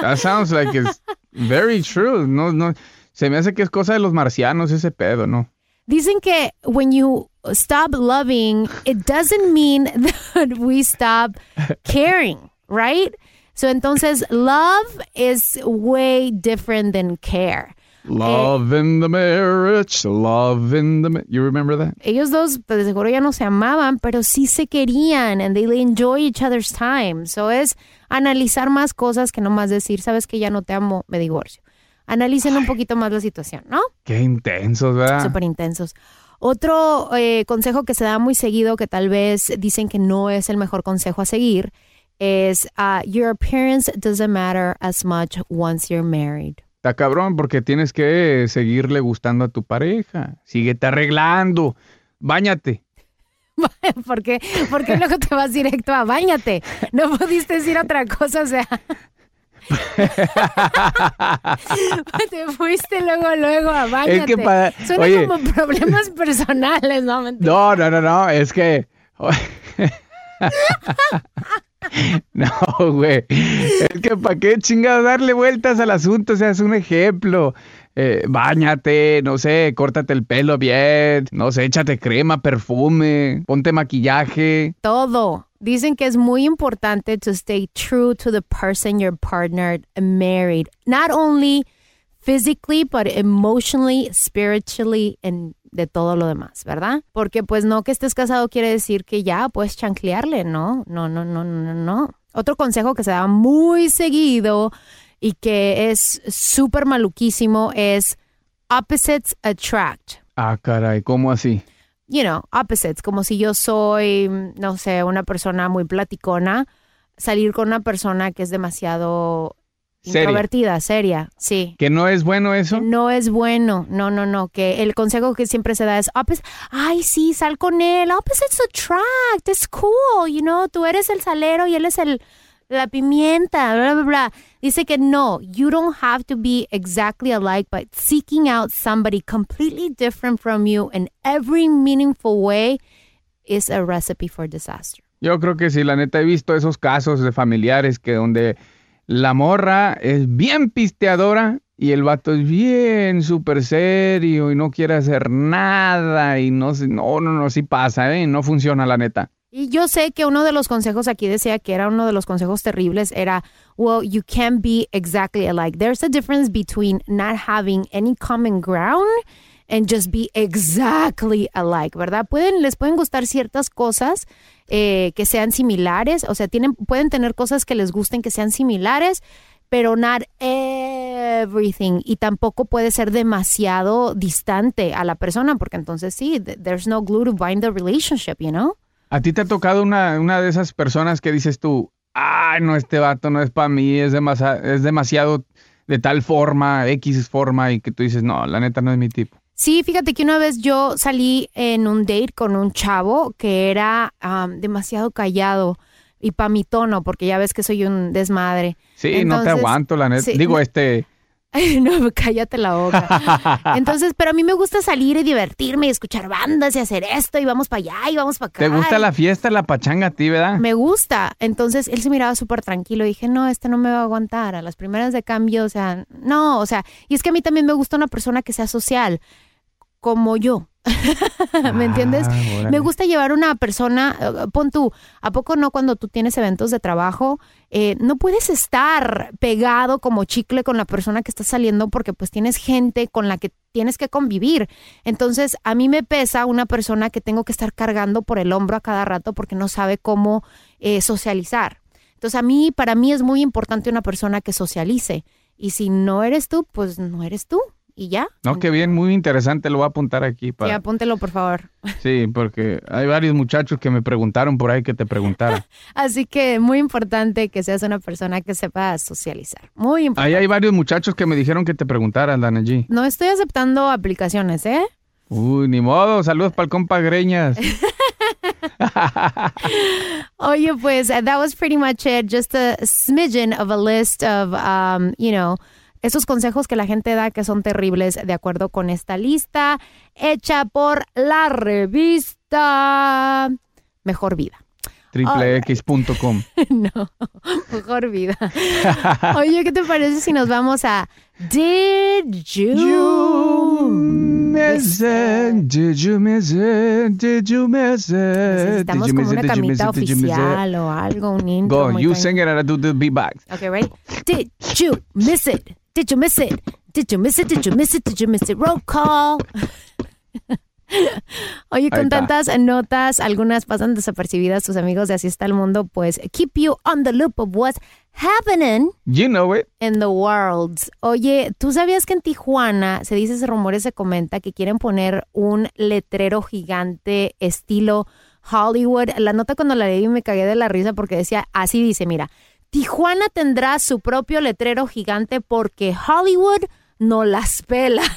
That sounds like it's very true. No, no. Se me hace que es cosa de los marcianos ese pedo, ¿no? Dicen que when you stop loving, it doesn't mean that we stop caring, right? So entonces, love is way different than care. Love in the marriage, love in the... You remember that? Ellos dos, pues, de seguro ya no se amaban, pero sí se querían and they enjoy each other's time. So es analizar más cosas que nomás decir, sabes que ya no te amo, me divorcio. Analicen un poquito más la situación, ¿no? Qué intensos, ¿verdad? Súper intensos. Otro eh, consejo que se da muy seguido, que tal vez dicen que no es el mejor consejo a seguir, es uh, your appearance doesn't matter as much once you're married. Está cabrón porque tienes que seguirle gustando a tu pareja. Síguete arreglando. Báñate. ¿Por qué? ¿Por qué luego te vas directo a bañate? No pudiste decir otra cosa, o sea. te fuiste luego, luego a bañate. Es que para- Suena oye. como problemas personales, ¿no? Mentira. No, no, no, no. Es que... No, güey. Es que para qué chingados darle vueltas al asunto. O sea, es un ejemplo. Eh, báñate, no sé, córtate el pelo bien. No sé, échate crema, perfume, ponte maquillaje. Todo. Dicen que es muy importante to stay true to the person your partner married. Not only physically, but emotionally, spiritually, and de todo lo demás, ¿verdad? Porque pues no que estés casado quiere decir que ya puedes chanclearle, ¿no? No, no, no, no, no. Otro consejo que se da muy seguido y que es súper maluquísimo es opposites attract. Ah, caray, ¿cómo así? you know, opposites, como si yo soy, no sé, una persona muy platicona, salir con una persona que es demasiado Seria. introvertida, seria, sí. ¿Que no es bueno eso? No es bueno, no, no, no, que el consejo que siempre se da es, "Oppos- ay, sí, sal con él, opposites attract, it's cool, you know, tú eres el salero y él es el, la pimienta, bla, bla, bla. Dice que no, you don't have to be exactly alike, but seeking out somebody completely different from you in every meaningful way is a recipe for disaster. Yo creo que sí, la neta he visto esos casos de familiares que donde la morra es bien pisteadora y el vato es bien súper serio y no quiere hacer nada y no, no, no, no, sí pasa, ¿eh? No funciona la neta. Y yo sé que uno de los consejos aquí decía que era uno de los consejos terribles era, well, you can't be exactly alike. There's a difference between not having any common ground and just be exactly alike, ¿verdad? Pueden, les pueden gustar ciertas cosas eh, que sean similares, o sea, tienen, pueden tener cosas que les gusten que sean similares, pero not everything. Y tampoco puede ser demasiado distante a la persona, porque entonces sí, th- there's no glue to bind the relationship, you know? ¿A ti te ha tocado una, una de esas personas que dices tú, ay, no, este vato no es para mí, es, demasiado, es demasiado de tal forma, X forma, y que tú dices, no, la neta no es mi tipo? Sí, fíjate que una vez yo salí en un date con un chavo que era demasiado callado y pa' mi tono, porque ya ves que soy un desmadre. Sí, no te aguanto, la neta. sí, Digo, no- este... no, cállate la boca. Entonces, pero a mí me gusta salir y divertirme y escuchar bandas y hacer esto y vamos para allá y vamos para acá. ¿Te gusta y- la fiesta, la pachanga a ti, verdad? Me gusta. Entonces él se miraba súper tranquilo. Dije, no, este no me va a aguantar. A las primeras de cambio, o sea, no, o sea, y es que a mí también me gusta una persona que sea social, como yo. ¿Me entiendes? Ah. Me gusta llevar una persona, eh, pon tú, ¿a poco no cuando tú tienes eventos de trabajo? eh, no puedes estar pegado como chicle con la persona que está saliendo porque pues tienes gente con la que tienes que convivir. Entonces, a mí me pesa una persona que tengo que estar cargando por el hombro a cada rato porque no sabe cómo eh, socializar. Entonces, a mí, para mí es muy importante una persona que socialice. Y si no eres tú, pues no eres tú. Y ya. No, qué bien, muy interesante, lo voy a apuntar aquí. Sí, Para... apúntelo, por favor. Sí, porque hay varios muchachos que me preguntaron por ahí que te preguntara. Así que muy importante que seas una persona que sepa socializar. Muy importante. Ahí hay varios muchachos que me dijeron que te preguntaran, Dana G. No estoy aceptando aplicaciones, ¿eh? Uy, ni modo, saludos para el compa Greñas. Oye, pues that was pretty much it. Just a smidgen of a list of, um, you know, esos consejos que la gente da que son terribles de acuerdo con esta lista hecha por la revista Mejor Vida. triplex.com. no, mejor vida. Oye, ¿qué te parece si nos vamos a Did You, miss it? Did you miss it? Did you miss it? Necesitamos como una camita oficial o algo, un intro. Go, you sing it and I do the beatbox. Okay, ready? Did you miss it? Did you miss it? Did you miss it? Did you miss it? Did you miss it? Roll call. Oye, con tantas notas, algunas pasan desapercibidas, tus amigos de Así está el mundo, pues keep you on the loop of what's happening You know it. in the world. Oye, ¿tú sabías que en Tijuana se dice, se rumores, se comenta que quieren poner un letrero gigante estilo Hollywood? La nota cuando la leí me cagué de la risa porque decía, así dice, mira, Tijuana tendrá su propio letrero gigante porque Hollywood no las pela.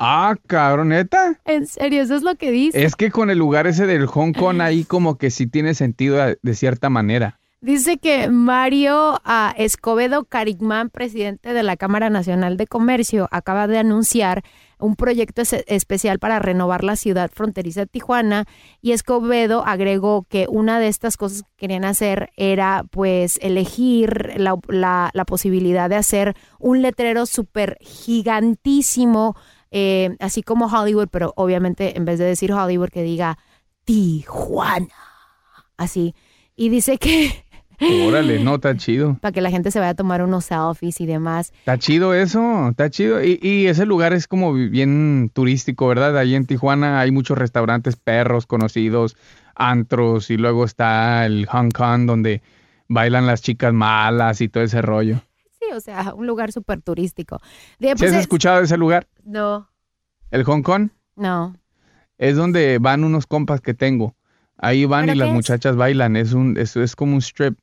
Ah, cabrón, neta. en serio, eso es lo que dice. Es que con el lugar ese del Hong Kong ahí como que sí tiene sentido de cierta manera. Dice que Mario ah, Escobedo Carigman, presidente de la Cámara Nacional de Comercio, acaba de anunciar un proyecto es- especial para renovar la ciudad fronteriza de Tijuana y Escobedo agregó que una de estas cosas que querían hacer era pues elegir la, la- la posibilidad de hacer un letrero súper gigantísimo, eh, así como Hollywood, pero obviamente en vez de decir Hollywood que diga Tijuana, así. Y dice que Órale, no, está chido. para que la gente se vaya a tomar unos selfies y demás. Está chido eso, está chido. Y, y ese lugar es como bien turístico, ¿verdad? Ahí en Tijuana hay muchos restaurantes perros conocidos, antros, y luego está el Hong Kong donde bailan las chicas malas y todo ese rollo. Sí, o sea, un lugar súper turístico. De, ¿Sí pues, has es- escuchado de ese lugar? No, El Hong Kong no. es donde van unos compas que tengo. Ahí van y ¿Pero las es? muchachas bailan. Es un, es, es como un strip.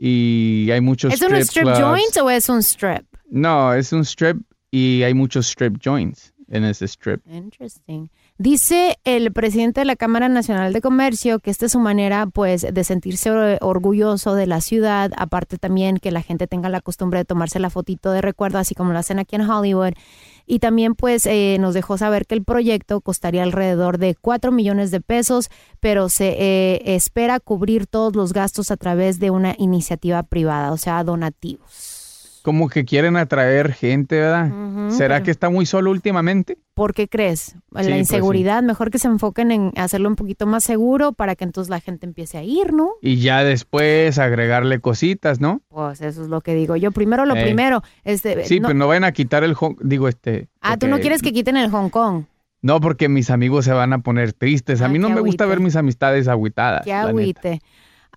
Y hay muchos ¿Es un strip clubs. joint o es un strip? No, es un strip y hay muchos strip joints en ese strip. Interesting. Dice el presidente de la Cámara Nacional de Comercio que esta es su manera, pues, de sentirse or- orgulloso de la ciudad. Aparte también que la gente tenga la costumbre de tomarse la fotito de recuerdo, así como lo hacen aquí en Hollywood. Y también, pues, eh, nos dejó saber que el proyecto costaría alrededor de 4 millones de pesos, pero se eh, espera cubrir todos los gastos a través de una iniciativa privada, o sea, donativos. Como que quieren atraer gente, ¿verdad? ¿Será pero- que está muy solo últimamente? ¿Por qué crees? Sí, La pues, inseguridad, mejor que se enfoquen en hacerlo un poquito más seguro para que entonces la gente empiece a ir, ¿no? Y ya después agregarle cositas, ¿no? Pues eso es lo que digo yo. Primero lo Ey. primero. Este, Sí, no- pero no vayan a quitar el... Hong- Digo, este... ah, tú no quieres que quiten el Hong Kong. No, porque mis amigos se van a poner tristes. A Ah, mí no me gusta agüite. ver mis amistades agüitadas. Qué neta.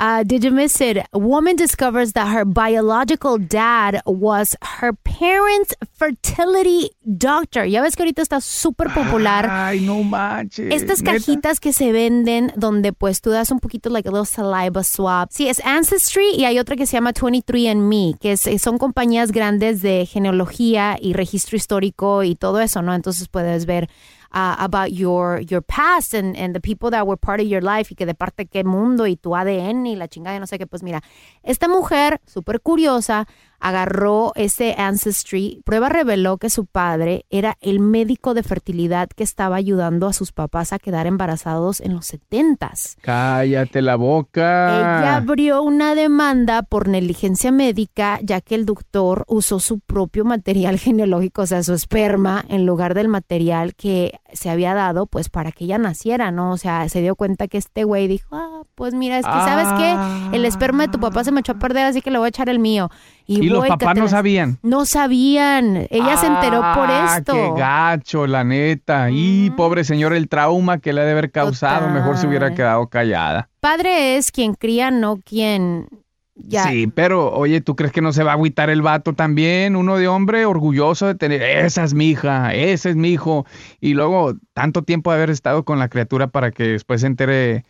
Uh, did you miss it? A woman discovers that her biological dad was her parents' fertility doctor. Ya ves que ahorita está súper popular. Ay, no manches. Estas ¿neta? cajitas que se venden donde pues tú das un poquito like a little saliva swab. Sí, es Ancestry y hay otra que se llama 23andMe, que es- son compañías grandes de genealogía y registro histórico y todo eso, ¿no? Entonces puedes ver uh, about your your past and, and the people that were part of your life y que de parte qué mundo y tu ADN y la chingada no sé qué. Pues mira, esta mujer súper curiosa agarró ese Ancestry. Prueba reveló que su padre era el médico de fertilidad que estaba ayudando a sus papás a quedar embarazados en los 70s. Cállate la boca. Ella abrió una demanda por negligencia médica ya que el doctor usó su propio material genealógico, o sea, su esperma, en lugar del material que se había dado, pues para que ella naciera, ¿no? O sea, se dio cuenta que este güey dijo, ah, pues mira, es que, ¿sabes qué? El esperma de tu papá se me echó a perder, así que le voy a echar el mío. Y los papás no sabían. No sabían. Ella se enteró por Ah, esto. Qué gacho, la neta. Y pobre señor, el trauma que le ha de haber causado, mejor se hubiera quedado callada. Padre es quien cría, no quien ya. Sí, pero oye, ¿tú crees que no se va a agüitar el vato también? Uno de hombre orgulloso de tener, esa es mi hija, ese es mi hijo. Y luego tanto tiempo de haber estado con la criatura para que después se entere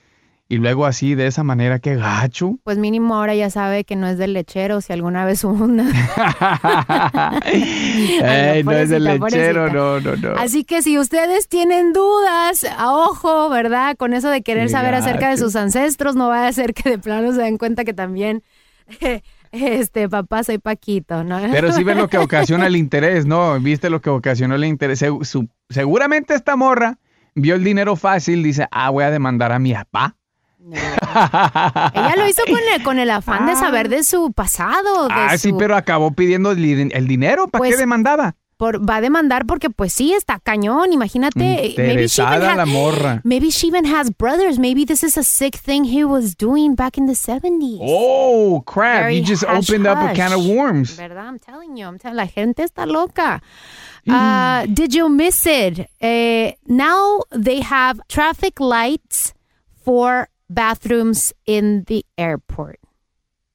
y luego así, de esa manera, qué gacho. Pues mínimo ahora ya sabe que no es del lechero, si alguna vez hubo una. Ey, no es del lechero, pobrecita. no, no, no. Así que si ustedes tienen dudas, a ojo, ¿verdad? Con eso de querer Qué saber acerca de sus ancestros, no vaya a ser que de plano se den cuenta que también, este, papá, soy Paquito, ¿no? Pero sí ves lo que ocasiona el interés, ¿no? ¿Viste lo que ocasionó el interés? Su- seguramente esta morra vio el dinero fácil, dice, ah, voy a demandar a mi papá. Ella lo hizo con el, con el afán de saber de su pasado. De Ah, sí, pero acabó pidiendo el, di- el dinero. ¿Para Pues, qué demandaba? por- va a demandar porque, pues sí, está cañón. Imagínate. maybe she even la morra. Maybe she even has brothers. Maybe this is a sick thing he was doing back in the 70s. Oh, crap. Very you just hush opened up a can of worms. ¿Verdad? I'm telling you. I'm telling- la gente está loca. Uh, did you miss it? Eh, now they have traffic lights for bathrooms in the airport.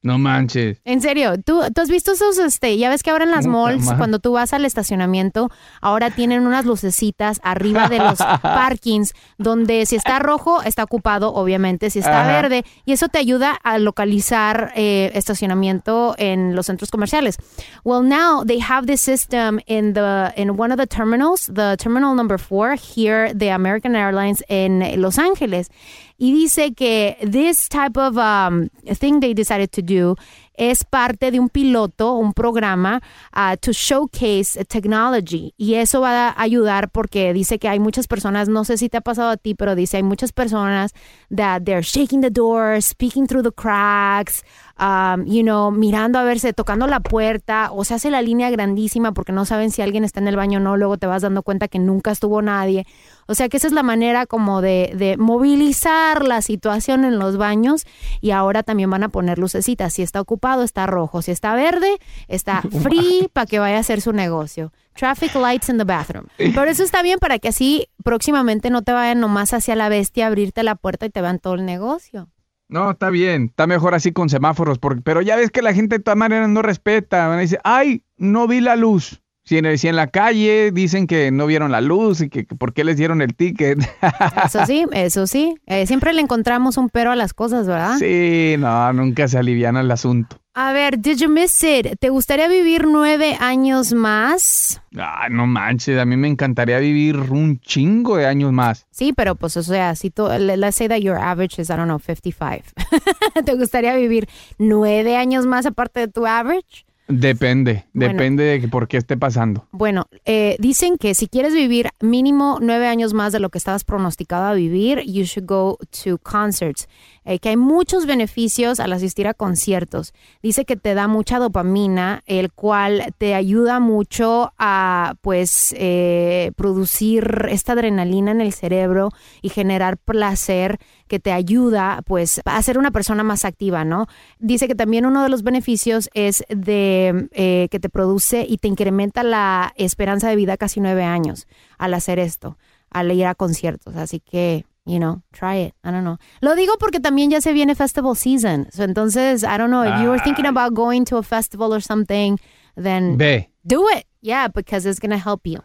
No manches. En serio, ¿tú, tú has visto esos, este, ya ves que ahora en las Puta malls, cuando tú vas al estacionamiento, ahora tienen unas lucecitas arriba de los parkings, donde si está rojo, está ocupado, obviamente, si está Ajá. verde, y eso te ayuda a localizar eh, estacionamiento en los centros comerciales. Well, now they have this system in the in one of the terminals, the terminal number four here, the American Airlines en Los Ángeles. Y dice que this type of um, thing they decided to do es parte de un piloto, un programa uh, to showcase technology. Y eso va a ayudar porque dice que hay muchas personas, no sé si te ha pasado a ti, pero dice hay muchas personas that they're shaking the doors, speaking through the cracks, um, you know, mirando a verse, tocando la puerta, o se hace la línea grandísima porque no saben si alguien está en el baño o no, luego te vas dando cuenta que nunca estuvo nadie. O sea que esa es la manera como de, de movilizar la situación en los baños y ahora también van a poner lucecitas. Si está ocupado, está rojo. Si está verde, está free para que vaya a hacer su negocio. Traffic lights in the bathroom. Pero eso está bien para que así próximamente no te vayan nomás hacia la bestia a abrirte la puerta y te vean todo el negocio. No, está bien. Está mejor así con semáforos. porque- pero ya ves que la gente de todas maneras no respeta. Van a decir, ay, no vi la luz. Si en, si en la calle dicen que no vieron la luz y que, que por qué les dieron el ticket. Eso sí, eso sí. Eh, siempre le encontramos un pero a las cosas, ¿verdad? sí, no, nunca se aliviana el asunto. A ver, did you miss it? ¿Te gustaría vivir nueve años más? Ay, no manches, a mí me encantaría vivir un chingo de años más. Sí, pero pues, o sea, si tú, le- let's say that your average is, I don't know, 55. ¿Te gustaría vivir nueve años más aparte de tu average? Depende, Bueno. depende de que por qué esté pasando. Bueno, eh, dicen que si quieres vivir mínimo nueve años más de lo que estabas pronosticado a vivir, you should go to concerts. Eh, que hay muchos beneficios al asistir a conciertos. Dice que te da mucha dopamina, el cual te ayuda mucho a, pues, eh, producir esta adrenalina en el cerebro y generar placer que te ayuda, pues, a ser una persona más activa, ¿no? Dice que también uno de los beneficios es de eh, que te produce y te incrementa la esperanza de vida casi nueve años al hacer esto, al ir a conciertos. Así que, you know, try it. I don't know. Lo digo porque también ya se viene festival season. So, entonces, I don't know, if you were thinking about going to a festival or something, then Ve. do it. Yeah, because it's going to help you.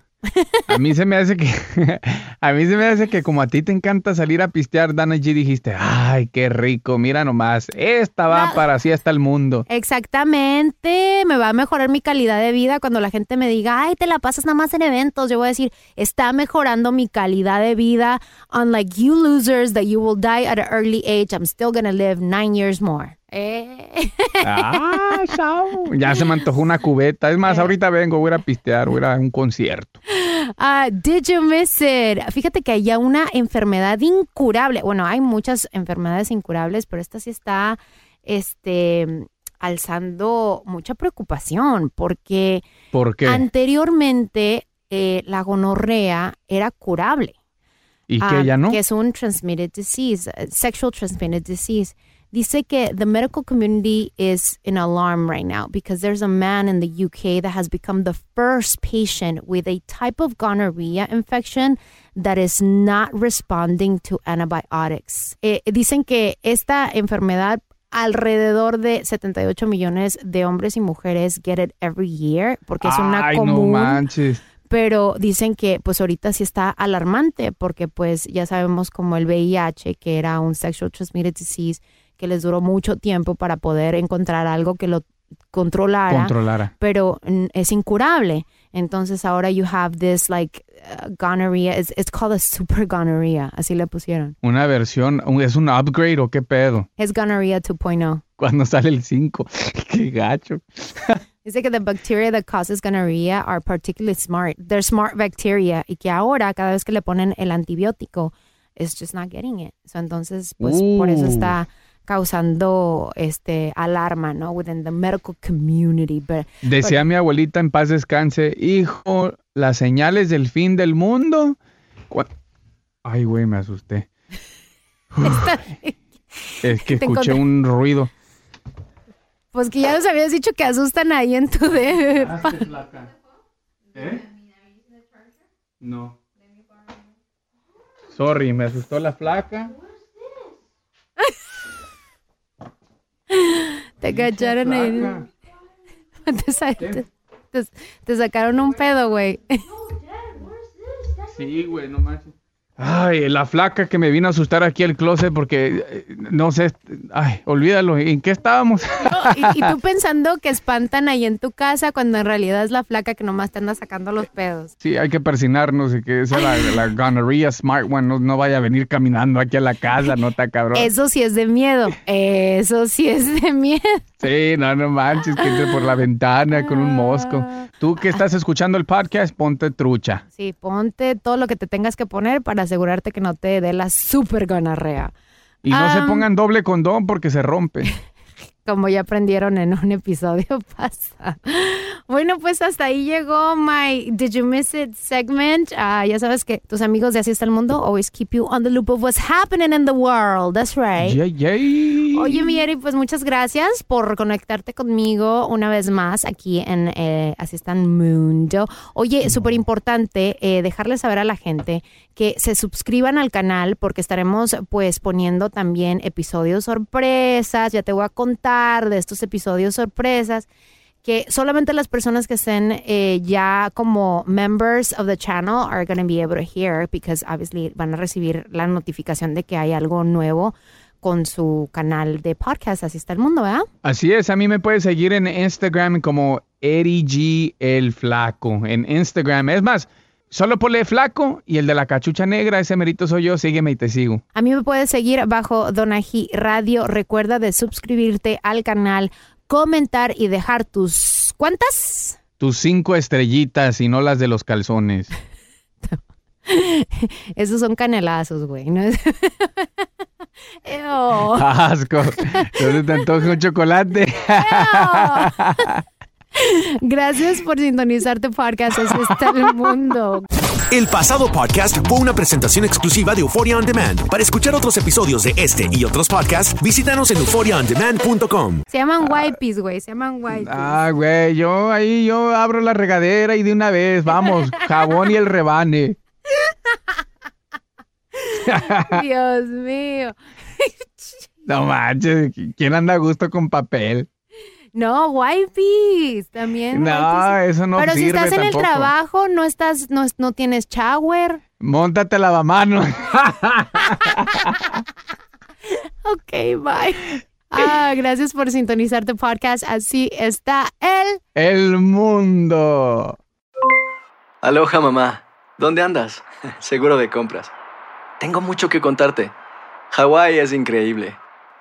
A mí se me hace que a mí se me hace que como a ti te encanta salir a pistear, Dana G dijiste, ay, qué rico, mira nomás, esta va para así hasta el mundo. Exactamente, me va a mejorar mi calidad de vida cuando la gente me diga, ay, te la pasas nada más en eventos. Yo voy a decir, está mejorando mi calidad de vida. Unlike you losers that you will die at an early age, I'm still gonna live nine years more. Eh. Ah, chao. Ya se me antojó una cubeta. Es más, ahorita vengo, voy a ir a pistear, voy a ir a un concierto. Ah, did you miss it? Fíjate que hay una enfermedad incurable. Bueno, hay muchas enfermedades incurables, pero esta sí está, este, alzando mucha preocupación porque ¿Por qué? anteriormente eh, la gonorrea era curable. ¿Y Ah, que ya no? Que es un transmitted disease, uh, sexual transmitted disease. Dice que the medical community is in alarm right now because there's a man in the UK that has become the first patient with a type of gonorrhea infection that is not responding to antibiotics. Eh, dicen que esta enfermedad alrededor de 78 millones de hombres y mujeres get it every year, porque es una Ay, no común. manches. pero dicen que pues ahorita sí está alarmante porque pues ya sabemos como el VIH, que era un sexual transmitted disease, que les duró mucho tiempo para poder encontrar algo que lo controlara, Controlara. pero es incurable. Entonces ahora you have this like uh, gonorrhea, it's, it's called a super gonorrhea, así le pusieron. Una versión, ¿es un upgrade o qué pedo? Es gonorrhea 2.0. Cuando sale el 5. qué gacho. Dice que the bacteria that causes gonorrhea are particularly smart. They're smart bacteria y que ahora cada vez que le ponen el antibiótico, it's just not getting it. So, entonces, pues por eso Uh. está causando este alarma, ¿no? Within the medical community. But, Decía mi abuelita en paz descanse, hijo, las señales del fin del mundo. Ay, güey, me asusté. Es que escuché un ruido. pues que ya nos habías dicho que asustan ahí en tu depa. ¿Eh? No. Sorry, me asustó la flaca. Te cacharon ahí. Flaca. Te, sa- te- te- te sacaron un pedo, güey. Sí, güey, no manches. Ay, la flaca que me vino a asustar aquí al closet porque eh, no sé. Ay, olvídalo. ¿En qué estábamos? Y, y tú pensando que espantan ahí en tu casa cuando en realidad es la flaca que nomás te anda sacando los pedos. Sí, hay que persinarnos y que sea la, la gonorrhea smart one no, no vaya a venir caminando aquí a la casa, no está cabrón. Eso sí es de miedo. Eso sí es de miedo. Sí, no, no manches, que entre por la ventana con un mosco. Tú que estás escuchando el podcast, ponte trucha. Sí, ponte todo lo que te tengas que poner para asegurarte que no te dé la super gonorrea. Y no se pongan doble condón porque se rompe. Como ya aprendieron en un episodio pasado. Bueno, pues hasta ahí llegó my Did You Miss It segment. Ah, ya sabes que tus amigos de Así está el mundo always keep you on the loop of what's happening in the world. That's right. Yay, yay. Oye, mi Eri, pues muchas gracias por conectarte conmigo una vez más aquí en eh, Así está el mundo. Oye, súper importante eh, dejarle saber a la gente que se suscriban al canal porque estaremos pues poniendo también episodios sorpresas. Ya te voy a contar de estos episodios sorpresas que solamente las personas que estén eh, ya como members of the channel are going to be able to hear because obviously van a recibir la notificación de que hay algo nuevo con su canal de podcast. Así está el mundo, ¿verdad? Así es, a mí me puedes seguir en Instagram como Eri G el Flaco. En Instagram, es más, solo ponle Flaco y el de la cachucha negra, ese merito soy yo, sígueme y te sigo. A mí me puedes seguir bajo Donaji Radio. Recuerda de suscribirte al canal, comentar y dejar tus... ¿Cuántas? Tus cinco estrellitas y no las de los calzones. Esos son canelazos, güey. ¿no? Asco. ¿Dónde te antoja un chocolate? Gracias por sintonizar tu podcast. Así está el mundo. El pasado podcast fue una presentación exclusiva de Euphoria On Demand. Para escuchar otros episodios de este y otros podcasts, visítanos en euphoriaondemand.com. Se llaman wipes, güey. Se llaman wipes. Ah, güey, yo ahí yo abro la regadera y de una vez, vamos, jabón y el rebane. Dios mío. No manches, ¿quién anda a gusto con papel? No, wipes. También. No, wipes. eso no Pero si estás en el trabajo, no estás, no, no tienes shower. Móntate lavamanos. Ok, bye. Ah, gracias por sintonizar tu podcast. Así está el. El mundo. Aloha mamá, ¿dónde andas? Seguro de compras. Tengo mucho que contarte. Hawái es increíble.